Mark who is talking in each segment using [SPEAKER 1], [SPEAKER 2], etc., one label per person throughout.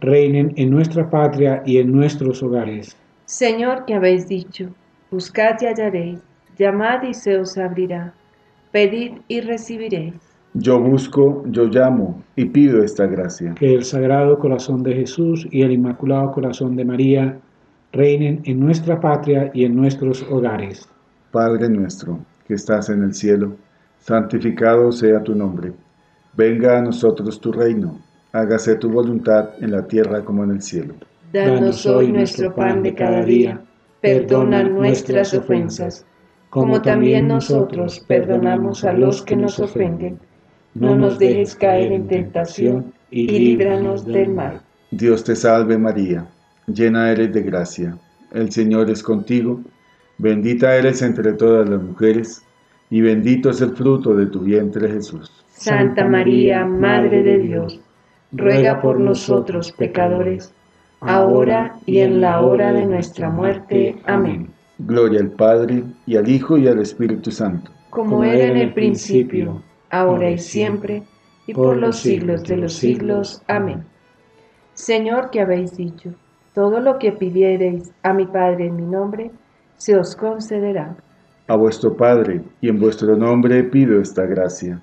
[SPEAKER 1] reinen en nuestra patria y en nuestros hogares.
[SPEAKER 2] Señor, que habéis dicho, buscad y hallaréis, llamad y se os abrirá, pedid y recibiréis.
[SPEAKER 3] Yo busco, yo llamo y pido esta gracia.
[SPEAKER 1] Que el Sagrado Corazón de Jesús y el Inmaculado Corazón de María reinen en nuestra patria y en nuestros hogares.
[SPEAKER 3] Padre nuestro, que estás en el cielo, santificado sea tu nombre. Venga a nosotros tu reino. Hágase tu voluntad en la tierra como en el cielo.
[SPEAKER 2] Danos hoy nuestro pan de cada día. Perdona nuestras ofensas, como también nosotros perdonamos a los que nos ofenden no nos dejes caer en tentación y líbranos del mal.
[SPEAKER 3] Dios te salve María, llena eres de gracia, el Señor es contigo, bendita eres entre todas las mujeres, y bendito es el fruto de tu vientre Jesús.
[SPEAKER 2] Santa María, Madre de Dios, ruega por nosotros pecadores, ahora y en la hora de nuestra muerte. Amén.
[SPEAKER 3] Gloria al Padre, y al Hijo, y al Espíritu Santo.
[SPEAKER 2] Como era en el principio ahora y siempre, y por los siglos de los siglos. Amén. Señor, que habéis dicho, todo lo que pidiereis a mi Padre en mi nombre, se os concederá.
[SPEAKER 3] A vuestro Padre y en vuestro nombre pido esta gracia.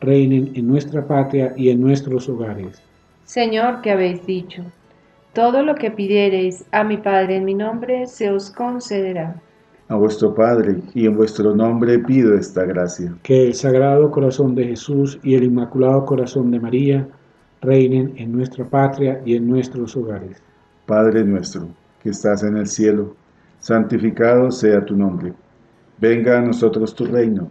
[SPEAKER 1] reinen en nuestra patria y en nuestros hogares.
[SPEAKER 2] Señor, que habéis dicho, todo lo que pidiereis a mi Padre en mi nombre, se os concederá
[SPEAKER 3] a vuestro Padre, y en vuestro nombre pido esta gracia.
[SPEAKER 1] Que el Sagrado Corazón de Jesús y el Inmaculado Corazón de María reinen en nuestra patria y en nuestros hogares.
[SPEAKER 3] Padre nuestro, que estás en el cielo, santificado sea tu nombre. Venga a nosotros tu reino,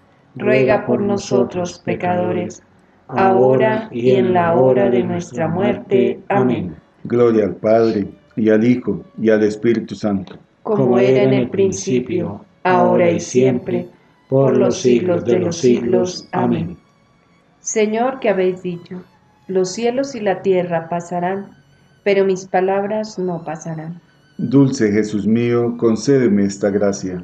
[SPEAKER 2] ruega por nosotros pecadores, ahora y en la hora de nuestra muerte. Amén.
[SPEAKER 3] Gloria al Padre y al Hijo, y al Espíritu Santo.
[SPEAKER 2] Como era en el principio, ahora y siempre, por los siglos de los siglos. Amén. Señor, que habéis dicho, los cielos y la tierra pasarán, pero mis palabras no pasarán.
[SPEAKER 3] Dulce Jesús mío, concédeme esta gracia.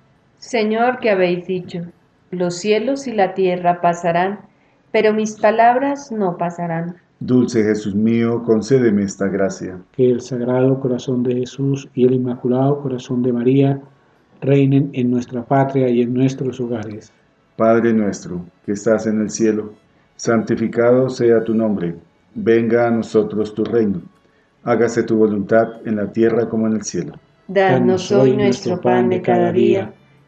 [SPEAKER 2] Señor, que habéis dicho, los cielos y la tierra pasarán, pero mis palabras no pasarán.
[SPEAKER 3] Dulce Jesús mío, concédeme esta gracia.
[SPEAKER 1] Que el Sagrado Corazón de Jesús y el Inmaculado Corazón de María reinen en nuestra patria y en nuestros hogares.
[SPEAKER 3] Padre nuestro, que estás en el cielo, santificado sea tu nombre. venga a nosotros tu reino. Hágase tu voluntad en la tierra como en el cielo.
[SPEAKER 2] Danos hoy nuestro pan de cada día.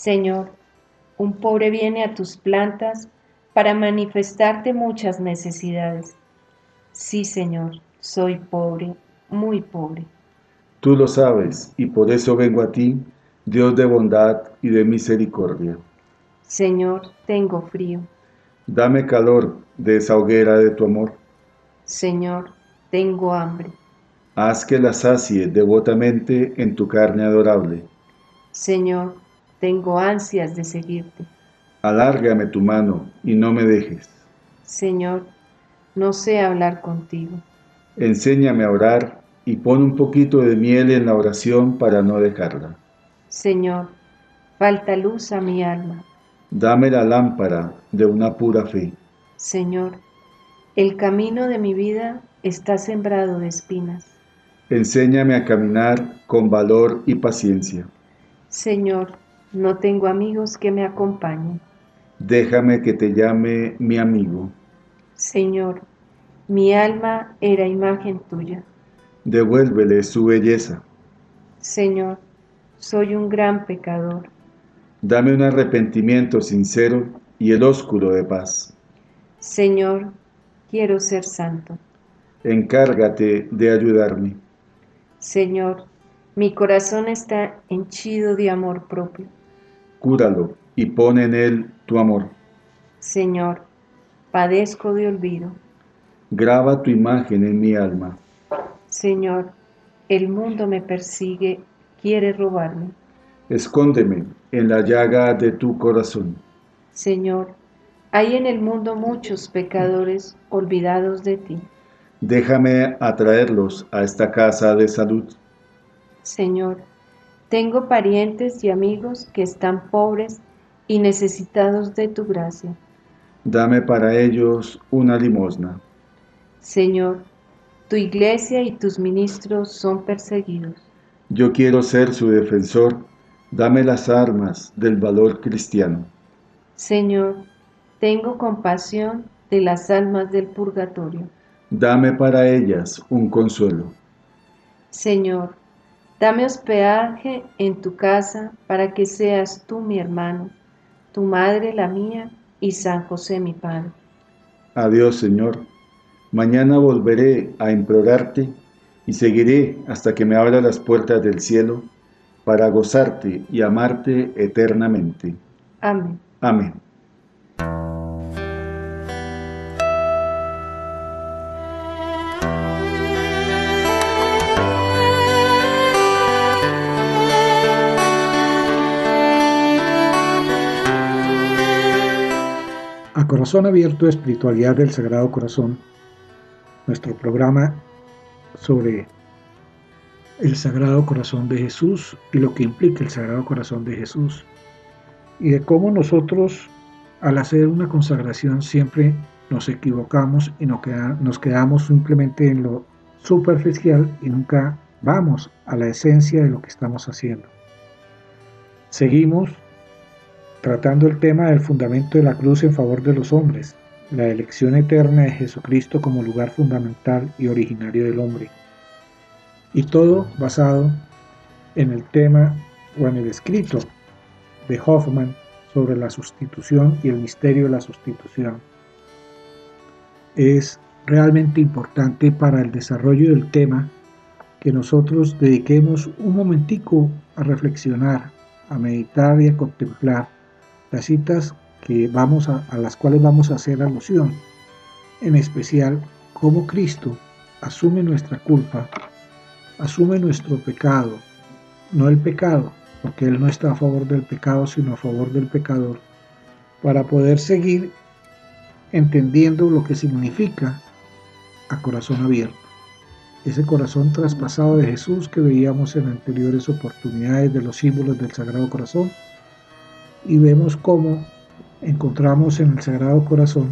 [SPEAKER 2] Señor, un pobre viene a tus plantas para manifestarte muchas necesidades. Sí, Señor, soy pobre, muy pobre.
[SPEAKER 3] Tú lo sabes, y por eso vengo a ti, Dios de bondad y de misericordia.
[SPEAKER 2] Señor, tengo frío.
[SPEAKER 3] Dame calor de esa hoguera de tu amor.
[SPEAKER 2] Señor, tengo hambre.
[SPEAKER 3] Haz que la sacie devotamente en tu carne adorable.
[SPEAKER 2] Señor, tengo ansias de seguirte.
[SPEAKER 3] Alárgame tu mano y no me dejes.
[SPEAKER 2] Señor, no sé hablar contigo.
[SPEAKER 3] Enséñame a orar y pon un poquito de miel en la oración para no dejarla.
[SPEAKER 2] Señor, falta luz a mi alma.
[SPEAKER 3] Dame la lámpara de una pura fe.
[SPEAKER 2] Señor, el camino de mi vida está sembrado de espinas.
[SPEAKER 3] Enséñame a caminar con valor y paciencia.
[SPEAKER 2] Señor, no tengo amigos que me acompañen.
[SPEAKER 3] Déjame que te llame mi amigo.
[SPEAKER 2] Señor, mi alma era imagen tuya.
[SPEAKER 3] Devuélvele su belleza.
[SPEAKER 2] Señor, soy un gran pecador.
[SPEAKER 3] Dame un arrepentimiento sincero y el ósculo de paz.
[SPEAKER 2] Señor, quiero ser santo.
[SPEAKER 3] Encárgate de ayudarme.
[SPEAKER 2] Señor, mi corazón está henchido de amor propio.
[SPEAKER 3] Cúralo y pon en él tu amor.
[SPEAKER 2] Señor, padezco de olvido.
[SPEAKER 3] Graba tu imagen en mi alma.
[SPEAKER 2] Señor, el mundo me persigue, quiere robarme.
[SPEAKER 3] Escóndeme en la llaga de tu corazón.
[SPEAKER 2] Señor, hay en el mundo muchos pecadores olvidados de ti.
[SPEAKER 3] Déjame atraerlos a esta casa de salud.
[SPEAKER 2] Señor, tengo parientes y amigos que están pobres y necesitados de tu gracia.
[SPEAKER 3] Dame para ellos una limosna.
[SPEAKER 2] Señor, tu iglesia y tus ministros son perseguidos.
[SPEAKER 3] Yo quiero ser su defensor. Dame las armas del valor cristiano.
[SPEAKER 2] Señor, tengo compasión de las almas del purgatorio.
[SPEAKER 3] Dame para ellas un consuelo.
[SPEAKER 2] Señor, dame hospedaje en tu casa para que seas tú mi hermano, tu madre la mía y San José mi Padre.
[SPEAKER 3] Adiós, Señor. Mañana volveré a implorarte y seguiré hasta que me abra las puertas del cielo para gozarte y amarte eternamente.
[SPEAKER 2] Amén.
[SPEAKER 3] Amén.
[SPEAKER 1] Corazón Abierto, Espiritualidad del Sagrado Corazón, nuestro programa sobre el Sagrado Corazón de Jesús y lo que implica el Sagrado Corazón de Jesús y de cómo nosotros al hacer una consagración siempre nos equivocamos y nos quedamos simplemente en lo superficial y nunca vamos a la esencia de lo que estamos haciendo. Seguimos tratando el tema del fundamento de la cruz en favor de los hombres, la elección eterna de Jesucristo como lugar fundamental y originario del hombre. Y todo basado en el tema o en el escrito de Hoffman sobre la sustitución y el misterio de la sustitución. Es realmente importante para el desarrollo del tema que nosotros dediquemos un momentico a reflexionar, a meditar y a contemplar las citas que vamos a, a las cuales vamos a hacer alusión, en especial cómo Cristo asume nuestra culpa, asume nuestro pecado, no el pecado, porque Él no está a favor del pecado, sino a favor del pecador, para poder seguir entendiendo lo que significa a corazón abierto. Ese corazón traspasado de Jesús que veíamos en anteriores oportunidades de los símbolos del Sagrado Corazón y vemos cómo encontramos en el Sagrado Corazón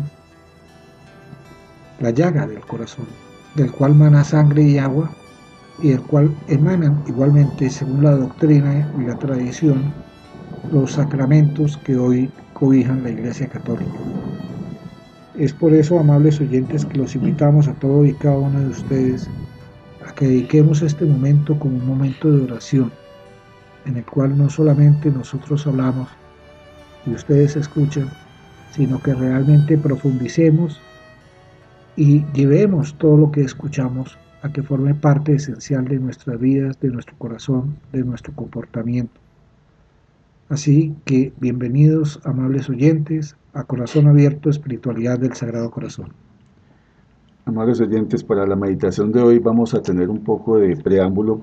[SPEAKER 1] la llaga del corazón, del cual mana sangre y agua y del cual emanan igualmente, según la doctrina y la tradición, los sacramentos que hoy cobijan la Iglesia Católica. Es por eso, amables oyentes, que los invitamos a todos y cada uno de ustedes a que dediquemos este momento como un momento de oración, en el cual no solamente nosotros hablamos y ustedes escuchan, sino que realmente profundicemos y llevemos todo lo que escuchamos a que forme parte esencial de nuestras vidas, de nuestro corazón, de nuestro comportamiento. Así que bienvenidos, amables oyentes, a Corazón Abierto, Espiritualidad del Sagrado Corazón.
[SPEAKER 3] Amables oyentes, para la meditación de hoy vamos a tener un poco de preámbulo.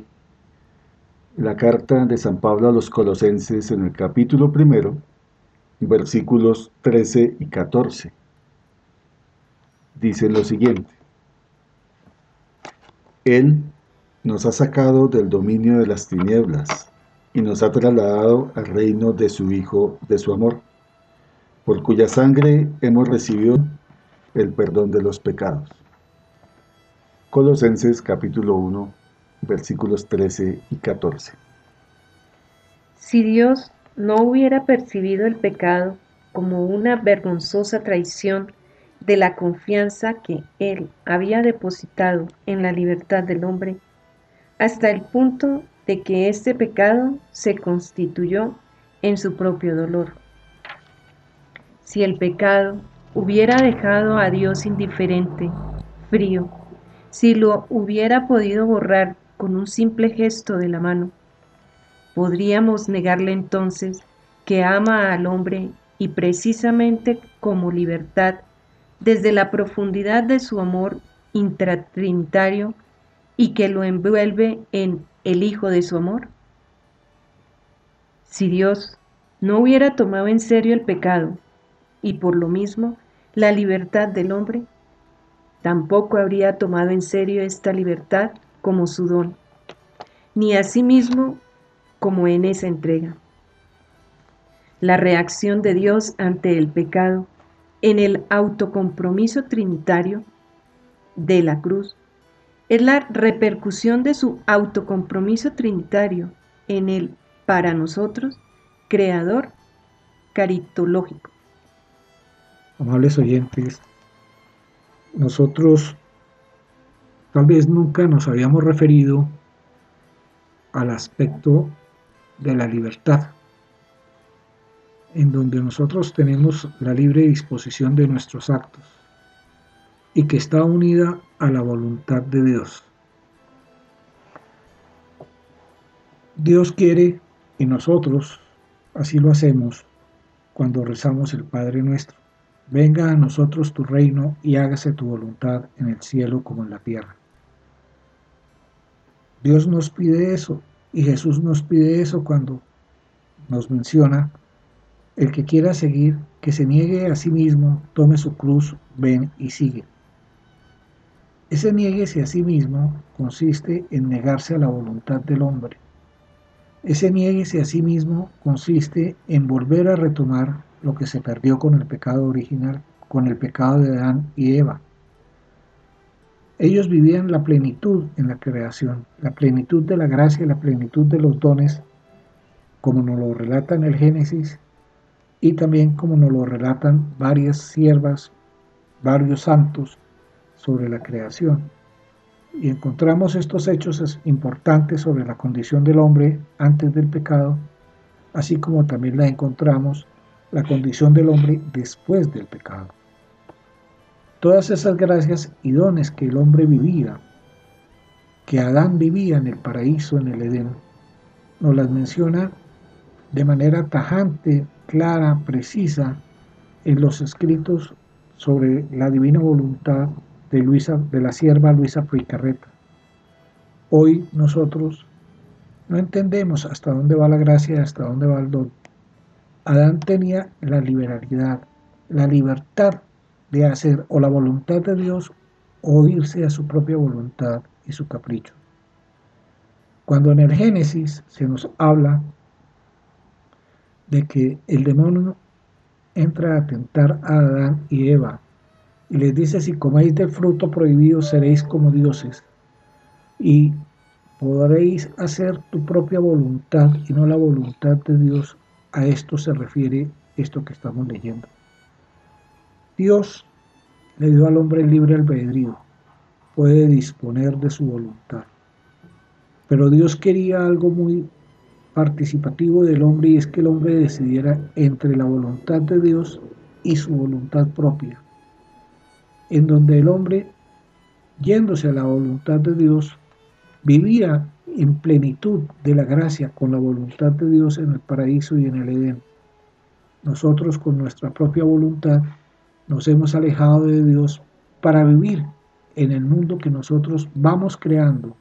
[SPEAKER 3] La carta de San Pablo a los Colosenses en el capítulo primero, versículos 13 y 14. Dice lo siguiente. Él nos ha sacado del dominio de las tinieblas y nos ha trasladado al reino de su Hijo, de su amor, por cuya sangre hemos recibido el perdón de los pecados. Colosenses capítulo 1, versículos 13 y 14.
[SPEAKER 2] Si Dios no hubiera percibido el pecado como una vergonzosa traición de la confianza que Él había depositado en la libertad del hombre, hasta el punto de que este pecado se constituyó en su propio dolor. Si el pecado hubiera dejado a Dios indiferente, frío, si lo hubiera podido borrar con un simple gesto de la mano, podríamos negarle entonces que ama al hombre y precisamente como libertad, desde la profundidad de su amor intratrinitario y que lo envuelve en el Hijo de su amor? Si Dios no hubiera tomado en serio el pecado y por lo mismo la libertad del hombre, tampoco habría tomado en serio esta libertad como su don, ni a sí mismo como en esa entrega. La reacción de Dios ante el pecado en el autocompromiso trinitario de la cruz es la repercusión de su autocompromiso trinitario en el, para nosotros, creador caritológico.
[SPEAKER 1] Amables oyentes, nosotros tal vez nunca nos habíamos referido al aspecto de la libertad, en donde nosotros tenemos la libre disposición de nuestros actos y que está unida a la voluntad de Dios. Dios quiere y nosotros así lo hacemos cuando rezamos el Padre nuestro. Venga a nosotros tu reino y hágase tu voluntad en el cielo como en la tierra. Dios nos pide eso y Jesús nos pide eso cuando nos menciona el que quiera seguir, que se niegue a sí mismo, tome su cruz, ven y sigue. Ese nieguese a sí mismo consiste en negarse a la voluntad del hombre. Ese nieguese a sí mismo consiste en volver a retomar lo que se perdió con el pecado original, con el pecado de Adán y Eva. Ellos vivían la plenitud en la creación, la plenitud de la gracia, la plenitud de los dones, como nos lo relata en el Génesis y también como nos lo relatan varias siervas, varios santos sobre la creación. Y encontramos estos hechos importantes sobre la condición del hombre antes del pecado, así como también la encontramos la condición del hombre después del pecado. Todas esas gracias y dones que el hombre vivía, que Adán vivía en el paraíso, en el Edén, nos las menciona de manera tajante, clara, precisa en los escritos sobre la divina voluntad de, Luisa, de la sierva Luisa Fricarreta. Hoy nosotros no entendemos hasta dónde va la gracia hasta dónde va el don. Adán tenía la liberalidad, la libertad de hacer o la voluntad de Dios o irse a su propia voluntad y su capricho. Cuando en el Génesis se nos habla de que el demonio entra a tentar a Adán y Eva y les dice, si coméis del fruto prohibido seréis como dioses y podréis hacer tu propia voluntad y no la voluntad de Dios. A esto se refiere esto que estamos leyendo. Dios le dio al hombre libre albedrío, puede disponer de su voluntad. Pero Dios quería algo muy participativo del hombre y es que el hombre decidiera entre la voluntad de Dios y su voluntad propia, en donde el hombre, yéndose a la voluntad de Dios, vivía en plenitud de la gracia con la voluntad de Dios en el paraíso y en el Edén. Nosotros con nuestra propia voluntad nos hemos alejado de Dios para vivir en el mundo que nosotros vamos creando.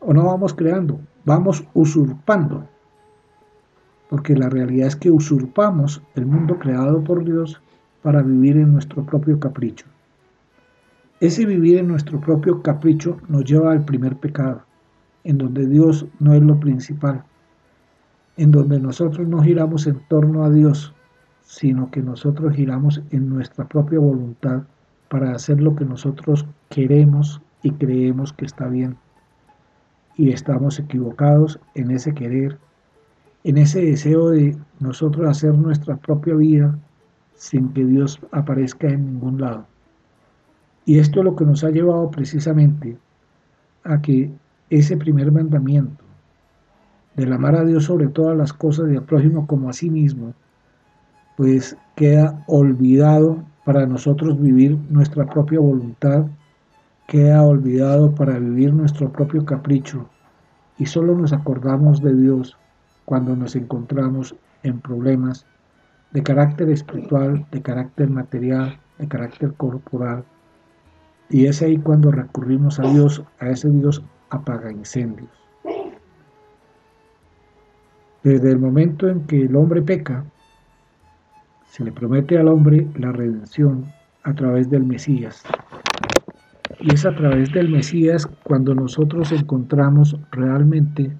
[SPEAKER 1] O no vamos creando, vamos usurpando. Porque la realidad es que usurpamos el mundo creado por Dios para vivir en nuestro propio capricho. Ese vivir en nuestro propio capricho nos lleva al primer pecado, en donde Dios no es lo principal, en donde nosotros no giramos en torno a Dios, sino que nosotros giramos en nuestra propia voluntad para hacer lo que nosotros queremos y creemos que está bien. Y estamos equivocados en ese querer, en ese deseo de nosotros hacer nuestra propia vida sin que Dios aparezca en ningún lado. Y esto es lo que nos ha llevado precisamente a que ese primer mandamiento del amar a Dios sobre todas las cosas y al prójimo como a sí mismo, pues queda olvidado para nosotros vivir nuestra propia voluntad, queda olvidado para vivir nuestro propio capricho y solo nos acordamos de Dios cuando nos encontramos en problemas de carácter espiritual, de carácter material, de carácter corporal, y es ahí cuando recurrimos a Dios, a ese Dios apaga incendios. Desde el momento en que el hombre peca, se le promete al hombre la redención a través del Mesías. Y es a través del Mesías cuando nosotros encontramos realmente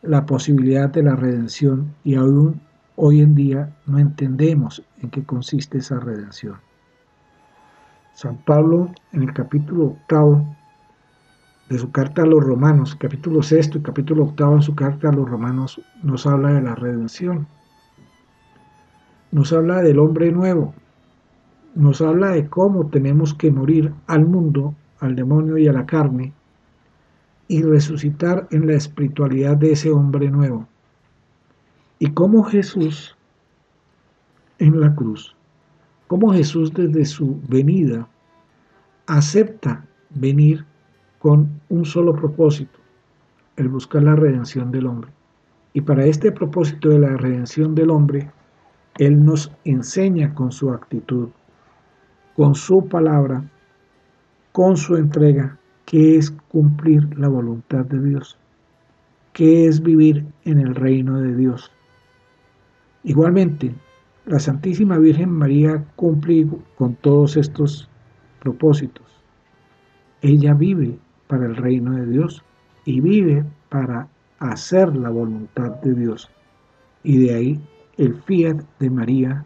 [SPEAKER 1] la posibilidad de la redención y aún hoy en día no entendemos en qué consiste esa redención. San Pablo en el capítulo octavo de su carta a los romanos, capítulo sexto y capítulo octavo en su carta a los romanos, nos habla de la redención. Nos habla del hombre nuevo. Nos habla de cómo tenemos que morir al mundo, al demonio y a la carne y resucitar en la espiritualidad de ese hombre nuevo. Y cómo Jesús en la cruz cómo Jesús desde su venida acepta venir con un solo propósito, el buscar la redención del hombre. Y para este propósito de la redención del hombre, Él nos enseña con su actitud, con su palabra, con su entrega, que es cumplir la voluntad de Dios, que es vivir en el reino de Dios. Igualmente, la Santísima Virgen María cumple con todos estos propósitos. Ella vive para el reino de Dios y vive para hacer la voluntad de Dios. Y de ahí el fiat de María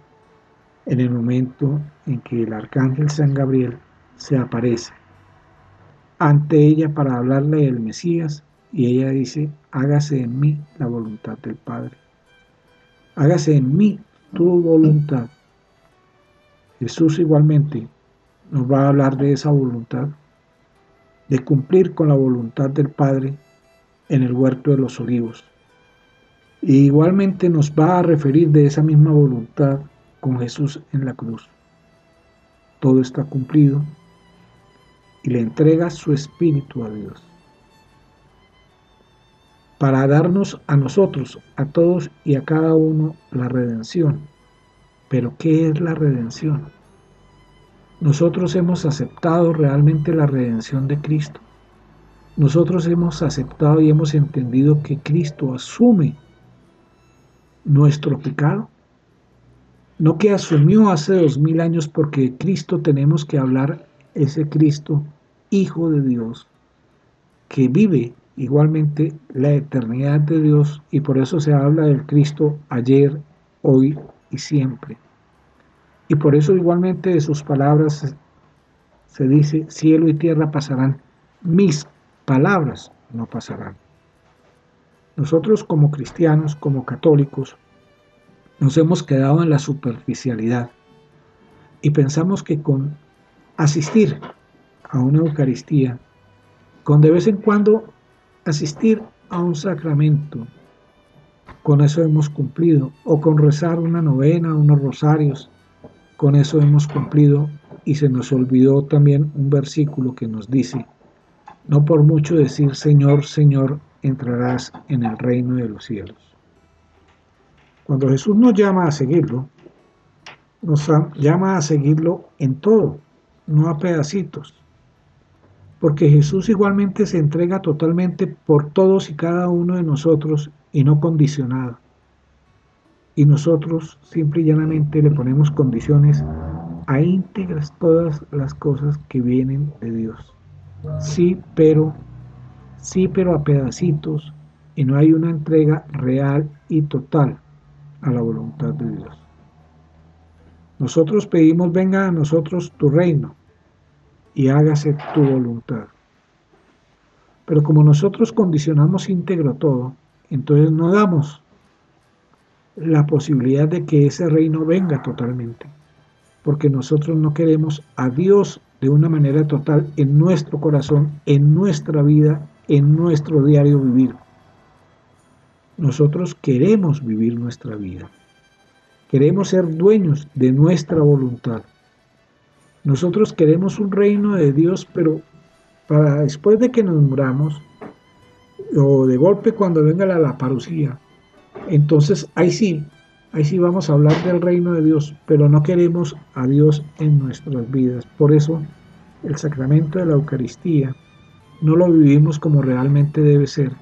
[SPEAKER 1] en el momento en que el arcángel San Gabriel se aparece ante ella para hablarle del Mesías y ella dice, hágase en mí la voluntad del Padre. Hágase en mí tu voluntad. Jesús igualmente nos va a hablar de esa voluntad, de cumplir con la voluntad del Padre en el huerto de los olivos. Y igualmente nos va a referir de esa misma voluntad con Jesús en la cruz. Todo está cumplido y le entrega su espíritu a Dios para darnos a nosotros, a todos y a cada uno la redención. Pero ¿qué es la redención? Nosotros hemos aceptado realmente la redención de Cristo. Nosotros hemos aceptado y hemos entendido que Cristo asume nuestro pecado? No que asumió hace dos mil años porque Cristo tenemos que hablar ese Cristo, Hijo de Dios, que vive igualmente la eternidad de Dios y por eso se habla del Cristo ayer, hoy y siempre. Y por eso igualmente de sus palabras se dice, cielo y tierra pasarán, mis palabras no pasarán. Nosotros como cristianos, como católicos, nos hemos quedado en la superficialidad y pensamos que con asistir a una Eucaristía, con de vez en cuando asistir a un sacramento, con eso hemos cumplido, o con rezar una novena, unos rosarios, con eso hemos cumplido y se nos olvidó también un versículo que nos dice, no por mucho decir Señor, Señor, entrarás en el reino de los cielos. Cuando Jesús nos llama a seguirlo, nos llama a seguirlo en todo, no a pedacitos. Porque Jesús igualmente se entrega totalmente por todos y cada uno de nosotros y no condicionado. Y nosotros simple y llanamente le ponemos condiciones a íntegras todas las cosas que vienen de Dios. Sí, pero, sí, pero a pedacitos y no hay una entrega real y total a la voluntad de Dios. Nosotros pedimos, venga a nosotros tu reino y hágase tu voluntad. Pero como nosotros condicionamos íntegro todo, entonces no damos la posibilidad de que ese reino venga totalmente, porque nosotros no queremos a Dios de una manera total en nuestro corazón, en nuestra vida, en nuestro diario vivir. Nosotros queremos vivir nuestra vida. Queremos ser dueños de nuestra voluntad. Nosotros queremos un reino de Dios, pero para después de que nos muramos, o de golpe cuando venga la, la parucía, entonces ahí sí, ahí sí vamos a hablar del reino de Dios, pero no queremos a Dios en nuestras vidas. Por eso el sacramento de la Eucaristía no lo vivimos como realmente debe ser,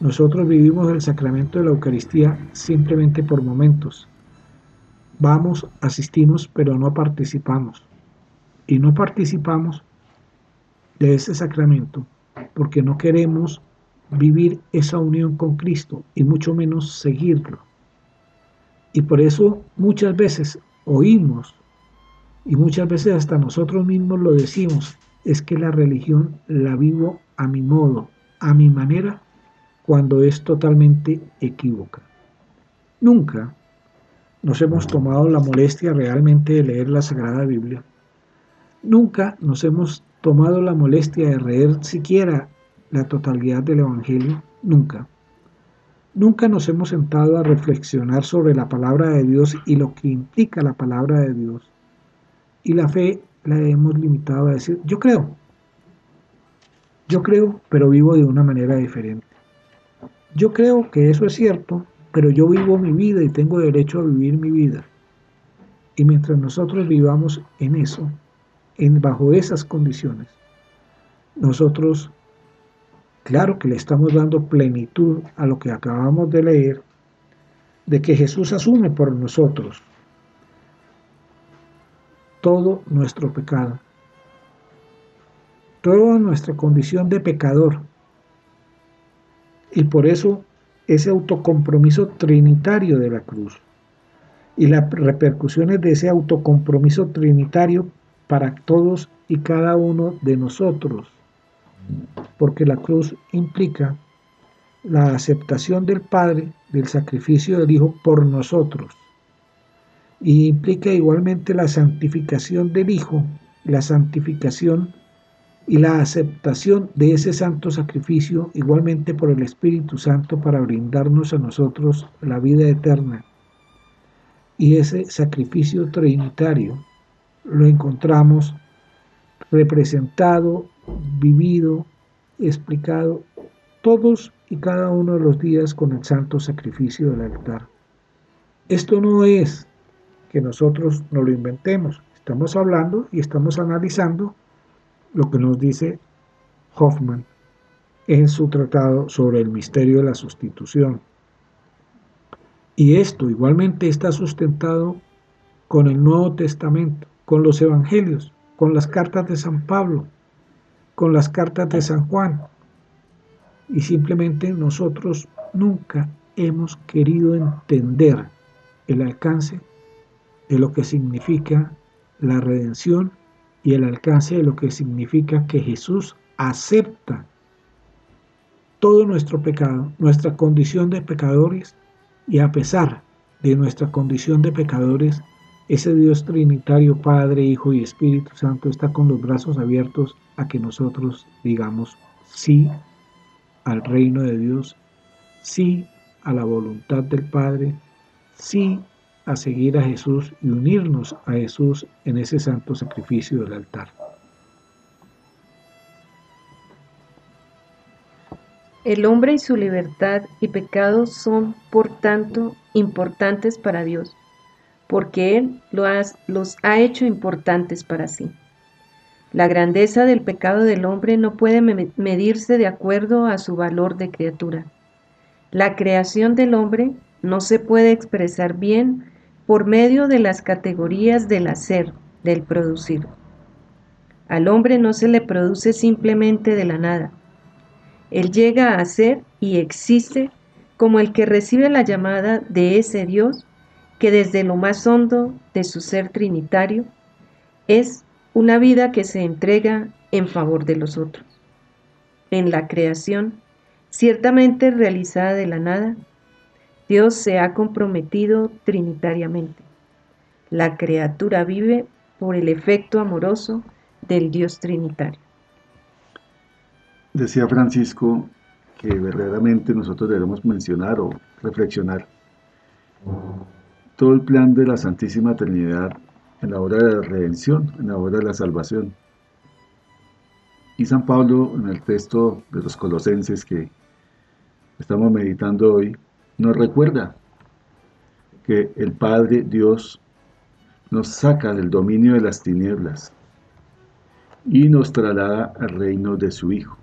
[SPEAKER 1] nosotros vivimos el sacramento de la Eucaristía simplemente por momentos. Vamos, asistimos, pero no participamos. Y no participamos de ese sacramento porque no queremos vivir esa unión con Cristo y mucho menos seguirlo. Y por eso muchas veces oímos y muchas veces hasta nosotros mismos lo decimos, es que la religión la vivo a mi modo, a mi manera cuando es totalmente equívoca. Nunca nos hemos tomado la molestia realmente de leer la Sagrada Biblia. Nunca nos hemos tomado la molestia de leer siquiera la totalidad del Evangelio. Nunca. Nunca nos hemos sentado a reflexionar sobre la palabra de Dios y lo que implica la palabra de Dios. Y la fe la hemos limitado a decir, yo creo. Yo creo, pero vivo de una manera diferente. Yo creo que eso es cierto, pero yo vivo mi vida y tengo derecho a vivir mi vida. Y mientras nosotros vivamos en eso, en bajo esas condiciones, nosotros claro que le estamos dando plenitud a lo que acabamos de leer de que Jesús asume por nosotros todo nuestro pecado, toda nuestra condición de pecador. Y por eso ese autocompromiso trinitario de la cruz y las repercusiones de ese autocompromiso trinitario para todos y cada uno de nosotros, porque la cruz implica la aceptación del Padre del sacrificio del Hijo por nosotros y implica igualmente la santificación del Hijo, la santificación y la aceptación de ese santo sacrificio igualmente por el Espíritu Santo para brindarnos a nosotros la vida eterna. Y ese sacrificio trinitario lo encontramos representado, vivido, explicado todos y cada uno de los días con el santo sacrificio del altar. Esto no es que nosotros no lo inventemos, estamos hablando y estamos analizando lo que nos dice Hoffman en su tratado sobre el misterio de la sustitución. Y esto igualmente está sustentado con el Nuevo Testamento, con los Evangelios, con las cartas de San Pablo, con las cartas de San Juan. Y simplemente nosotros nunca hemos querido entender el alcance de lo que significa la redención y el alcance de lo que significa que Jesús acepta todo nuestro pecado, nuestra condición de pecadores, y a pesar de nuestra condición de pecadores, ese Dios Trinitario, Padre, Hijo y Espíritu Santo está con los brazos abiertos a que nosotros digamos sí al reino de Dios, sí a la voluntad del Padre, sí a seguir a Jesús y unirnos a Jesús en ese santo sacrificio del altar.
[SPEAKER 2] El hombre y su libertad y pecado son, por tanto, importantes para Dios, porque Él los ha hecho importantes para sí. La grandeza del pecado del hombre no puede medirse de acuerdo a su valor de criatura. La creación del hombre no se puede expresar bien por medio de las categorías del hacer, del producir. Al hombre no se le produce simplemente de la nada. Él llega a ser y existe como el que recibe la llamada de ese Dios que desde lo más hondo de su ser trinitario es una vida que se entrega en favor de los otros. En la creación, ciertamente realizada de la nada, Dios se ha comprometido trinitariamente. La criatura vive por el efecto amoroso del Dios trinitario.
[SPEAKER 3] Decía Francisco que verdaderamente nosotros debemos mencionar o reflexionar todo el plan de la Santísima Trinidad en la hora de la redención, en la hora de la salvación. Y San Pablo, en el texto de los Colosenses que estamos meditando hoy, nos recuerda que el Padre Dios nos saca del dominio de las tinieblas y nos traslada al reino de su Hijo.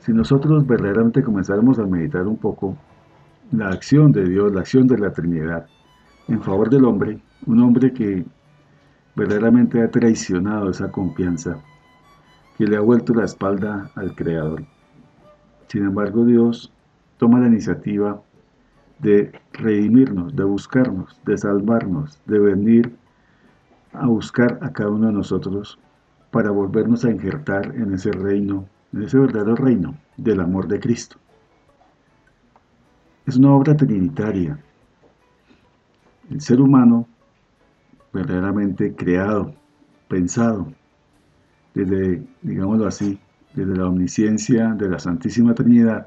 [SPEAKER 3] Si nosotros verdaderamente comenzáramos a meditar un poco la acción de Dios, la acción de la Trinidad en favor del hombre, un hombre que verdaderamente ha traicionado esa confianza, que le ha vuelto la espalda al Creador. Sin embargo, Dios toma la iniciativa de redimirnos, de buscarnos, de salvarnos, de venir a buscar a cada uno de nosotros para volvernos a injertar en ese reino, en ese verdadero reino del amor de Cristo. Es una obra trinitaria. El ser humano, verdaderamente creado, pensado, desde, digámoslo así, desde la omnisciencia de la Santísima Trinidad,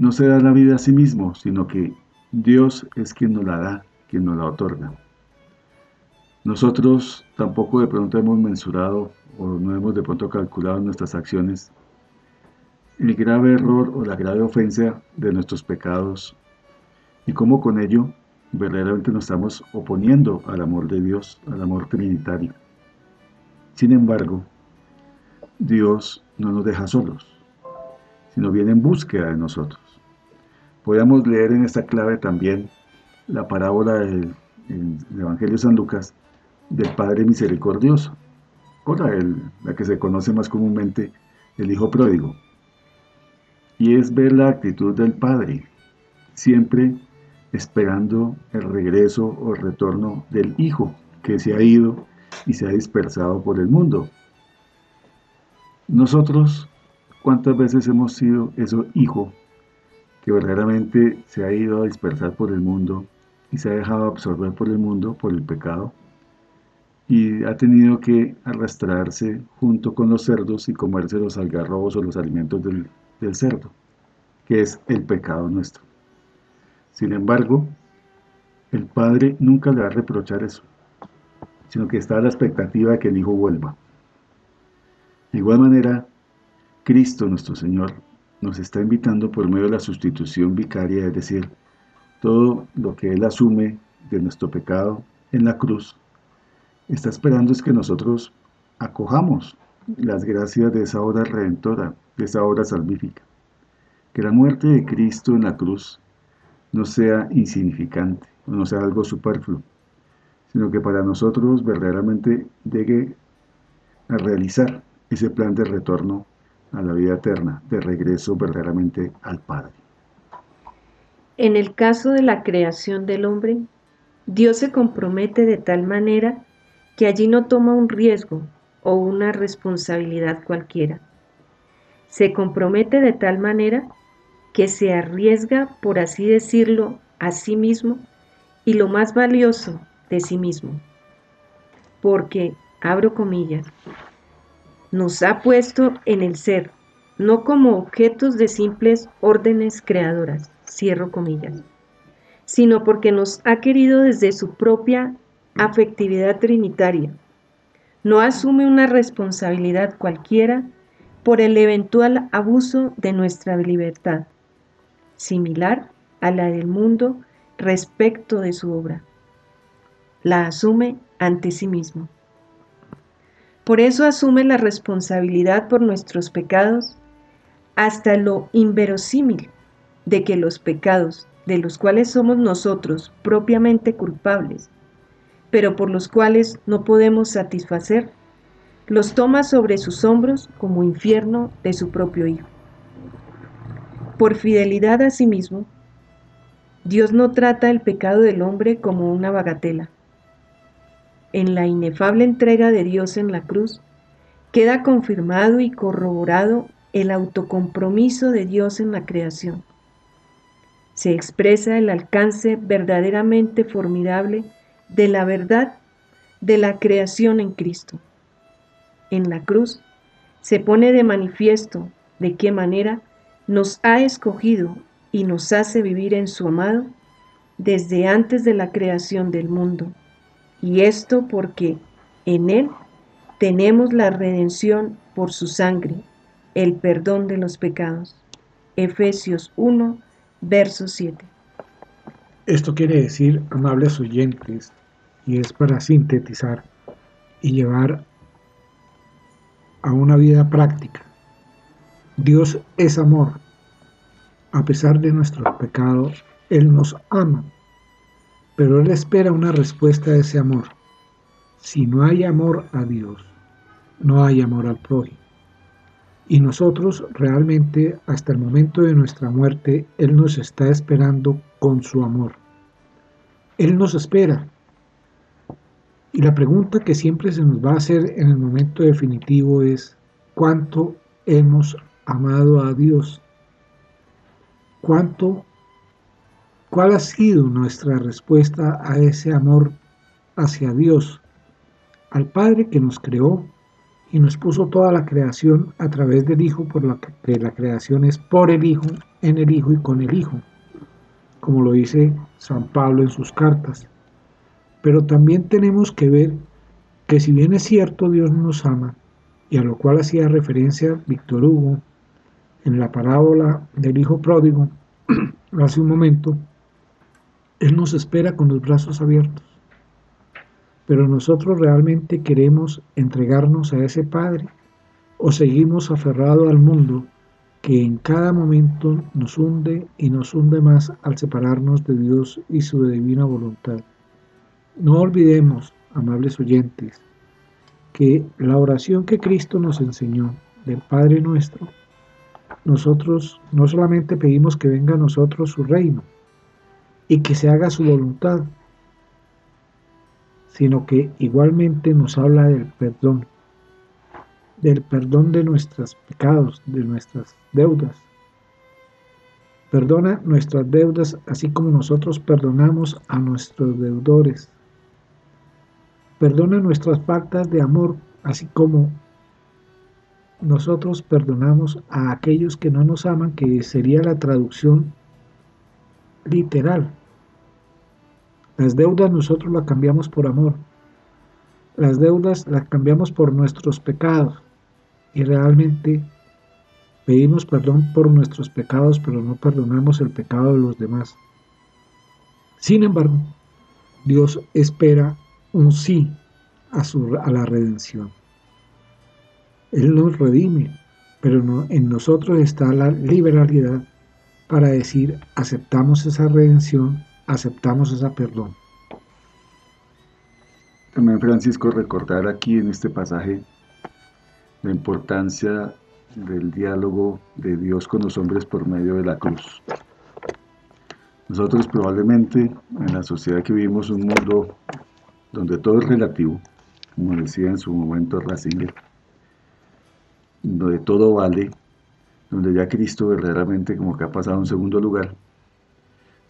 [SPEAKER 3] no se da la vida a sí mismo, sino que Dios es quien nos la da, quien nos la otorga. Nosotros tampoco de pronto hemos mensurado o no hemos de pronto calculado nuestras acciones el grave error o la grave ofensa de nuestros pecados y cómo con ello verdaderamente nos estamos oponiendo al amor de Dios, al amor trinitario. Sin embargo, Dios no nos deja solos, sino viene en búsqueda de nosotros. Podemos leer en esta clave también la parábola del, Evangelio de San Lucas del Padre Misericordioso, o la, la que se conoce más comúnmente, el Hijo Pródigo. Y es ver la actitud del Padre, siempre esperando el regreso o el retorno del Hijo que se ha ido y se ha dispersado por el mundo. Nosotros, ¿cuántas veces hemos sido ese hijo que verdaderamente se ha ido a dispersar por el mundo y se ha dejado absorber por el mundo, por el pecado, y ha tenido que arrastrarse junto con los cerdos y comerse los algarrobos o los alimentos del, cerdo, que es el pecado nuestro. Sin embargo, el Padre nunca le va a reprochar eso, sino que está a la expectativa de que el Hijo vuelva. De igual manera, Cristo nuestro Señor nos está invitando por medio de la sustitución vicaria, es decir, todo lo que Él asume de nuestro pecado en la cruz, está esperando es que nosotros acojamos las gracias de esa obra redentora, de esa obra salvífica. que la muerte de Cristo en la cruz no sea insignificante, no sea algo superfluo, sino que para nosotros verdaderamente llegue a realizar ese plan de retorno a la vida eterna, de regreso verdaderamente al Padre.
[SPEAKER 2] En el caso de la creación del hombre, Dios se compromete de tal manera que allí no toma un riesgo o una responsabilidad cualquiera. Se compromete de tal manera que se arriesga, por así decirlo, a sí mismo y lo más valioso de sí mismo. Porque, abro comillas, nos ha puesto en el ser, no como objetos de simples órdenes creadoras, cierro comillas, sino porque nos ha querido desde su propia afectividad trinitaria. No asume una responsabilidad cualquiera por el eventual abuso de nuestra libertad, similar a la del mundo respecto de su obra. La asume ante sí mismo. Por eso asume la responsabilidad por nuestros pecados hasta lo inverosímil de que los pecados de los cuales somos nosotros propiamente culpables, pero por los cuales no podemos satisfacer, los toma sobre sus hombros como infierno de su propio Hijo. Por fidelidad a sí mismo, Dios no trata el pecado del hombre como una bagatela. En la inefable entrega de Dios en la cruz, queda confirmado y corroborado el autocompromiso de Dios en la creación se expresa el alcance verdaderamente formidable de la verdad de la creación en Cristo. En la cruz se pone de manifiesto de qué manera nos ha escogido y nos hace vivir en su amado desde antes de la creación del mundo. Y esto porque en Él tenemos la redención por su sangre, el perdón de los pecados. Efesios 1, verso 7.
[SPEAKER 1] Esto quiere decir, amables oyentes, y es para sintetizar y llevar a una vida práctica. Dios es amor. A pesar de nuestros pecados, Él nos ama, pero Él espera una respuesta a ese amor. Si no hay amor a Dios, no hay amor al prójimo. Y nosotros realmente hasta el momento de nuestra muerte, Él nos está esperando con su amor. Él nos espera. Y la pregunta que siempre se nos va a hacer en el momento definitivo es, ¿cuánto hemos amado a Dios? ¿Cuánto, cuál ha sido nuestra respuesta a ese amor hacia Dios, al Padre que nos creó, y nos puso toda la creación a través del Hijo, por lo que la creación es por el Hijo, en el Hijo y con el Hijo, como lo dice San Pablo en sus cartas. Pero también tenemos que ver que si bien es cierto Dios nos ama, y a lo cual hacía referencia Víctor Hugo en la parábola del Hijo Pródigo hace un momento, Él nos espera con los brazos abiertos pero nosotros realmente queremos entregarnos a ese Padre o seguimos aferrados al mundo que en cada momento nos hunde y nos hunde más al separarnos de Dios y su divina voluntad. No olvidemos, amables oyentes, que la oración que Cristo nos enseñó del Padre nuestro, nosotros no solamente pedimos que venga a nosotros su reino y que se haga su voluntad, sino que igualmente nos habla del perdón, del perdón de nuestros pecados, de nuestras deudas. Perdona nuestras deudas así como nosotros perdonamos a nuestros deudores. Perdona nuestras faltas de amor así como nosotros perdonamos a aquellos que no nos aman, que sería la traducción literal las deudas nosotros las cambiamos por amor. Las deudas las cambiamos por nuestros pecados. Y realmente pedimos perdón por nuestros pecados, pero no perdonamos el pecado de los demás. Sin embargo, Dios espera un sí a, su, a la redención. Él nos redime, pero en nosotros está la liberalidad para decir, aceptamos esa redención, aceptamos ese perdón.
[SPEAKER 3] También Francisco recordar aquí en este pasaje la importancia del diálogo de Dios con los hombres por medio de la cruz. Nosotros probablemente en la sociedad que vivimos un mundo donde todo es relativo, como decía en su momento Ratzinger, donde todo vale, donde ya Cristo verdaderamente como que ha pasado a un segundo lugar.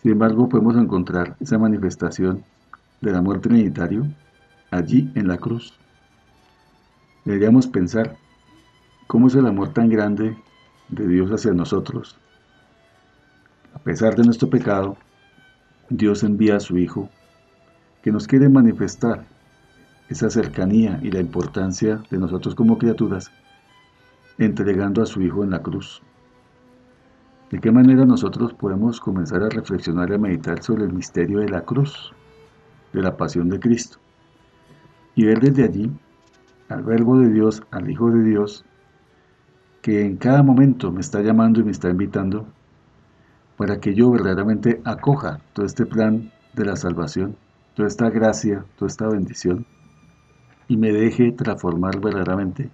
[SPEAKER 3] Sin embargo, podemos encontrar esa manifestación del amor trinitario allí en la cruz. Deberíamos pensar cómo es el amor tan grande de Dios hacia nosotros. A pesar de nuestro pecado, Dios envía a su Hijo que nos quiere manifestar esa cercanía y la importancia de nosotros como criaturas, entregando a su Hijo en la cruz. ¿De qué manera nosotros podemos comenzar a reflexionar y a meditar sobre el misterio de la cruz, de la pasión de Cristo? Y ver desde allí al Verbo de Dios, al Hijo de Dios, que en cada momento me está llamando y me está invitando para que yo verdaderamente acoja todo este plan de la salvación, toda esta gracia, toda esta bendición, y me deje transformar verdaderamente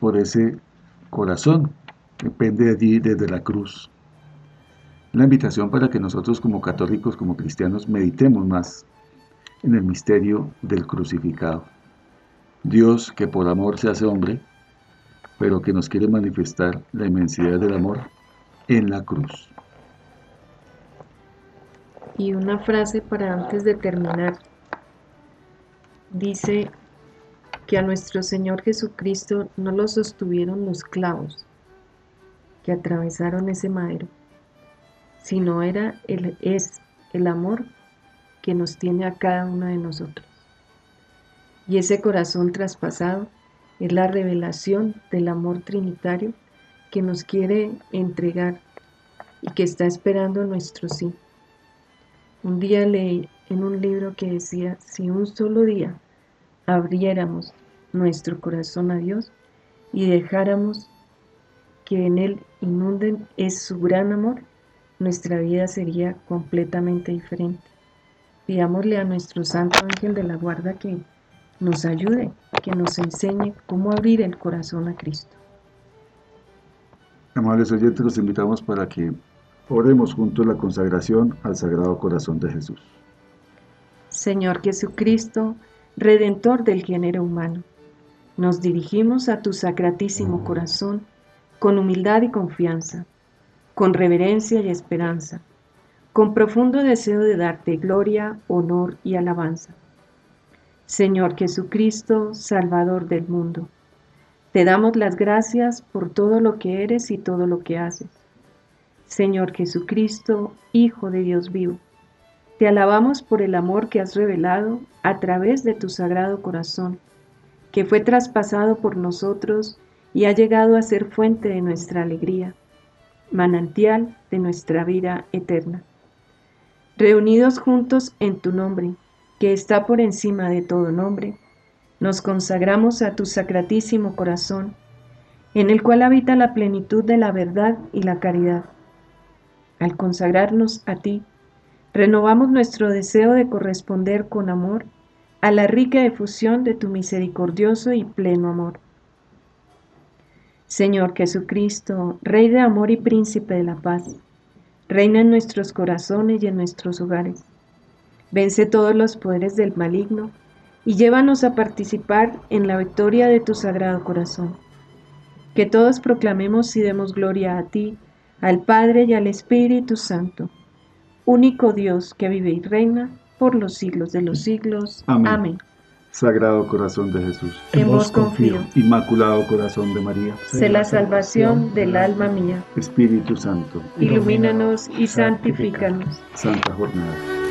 [SPEAKER 3] por ese corazón pende allí desde la cruz. La invitación para que nosotros como católicos, como cristianos, meditemos más en el misterio del crucificado. Dios que por amor se hace hombre, pero que nos quiere manifestar la inmensidad del amor en la cruz.
[SPEAKER 2] Y una frase para antes de terminar. Dice que a nuestro Señor Jesucristo no lo sostuvieron los clavos que atravesaron ese madero, sino era el, es el amor que nos tiene a cada uno de nosotros. Y ese corazón traspasado es la revelación del amor trinitario que nos quiere entregar y que está esperando nuestro sí. Un día leí en un libro que decía, si un solo día abriéramos nuestro corazón a Dios y dejáramos que en Él inunden es su gran amor, nuestra vida sería completamente diferente. Pidámosle a nuestro Santo Ángel de la Guarda que nos ayude, que nos enseñe cómo abrir el corazón a Cristo.
[SPEAKER 3] Amables oyentes, los invitamos para que oremos juntos la consagración al Sagrado Corazón de Jesús.
[SPEAKER 2] Señor Jesucristo, Redentor del género humano, nos dirigimos a tu sacratísimo corazón con humildad y confianza, con reverencia y esperanza con profundo deseo de darte gloria, honor y alabanza. Señor Jesucristo, Salvador del mundo, te damos las gracias por todo lo que eres y todo lo que haces. Señor Jesucristo, Hijo de Dios vivo, te alabamos por el amor que has revelado a través de tu sagrado corazón, que fue traspasado por nosotros y ha llegado a ser fuente de nuestra alegría, manantial de nuestra vida eterna reunidos juntos en tu nombre, que está por encima de todo nombre, nos consagramos a tu sacratísimo corazón, en el cual habita la plenitud de la verdad y la caridad. Al consagrarnos a ti, renovamos nuestro deseo de corresponder con amor a la rica efusión de tu misericordioso y pleno amor. Señor Jesucristo, Rey de amor y príncipe de la paz, Reina en nuestros corazones y en nuestros hogares. Vence todos los poderes del maligno y llévanos a participar en la victoria de tu sagrado corazón. Que todos proclamemos y demos gloria a ti, al Padre y al Espíritu Santo, único Dios que vive y reina por los siglos de los siglos. Amén.
[SPEAKER 3] Sagrado Corazón de Jesús.
[SPEAKER 2] En vos confío.
[SPEAKER 3] Inmaculado Corazón de María.
[SPEAKER 2] Sé la salvación del alma mía.
[SPEAKER 3] Espíritu Santo.
[SPEAKER 2] Ilumínanos y santifícanos.
[SPEAKER 3] Santa Jornada.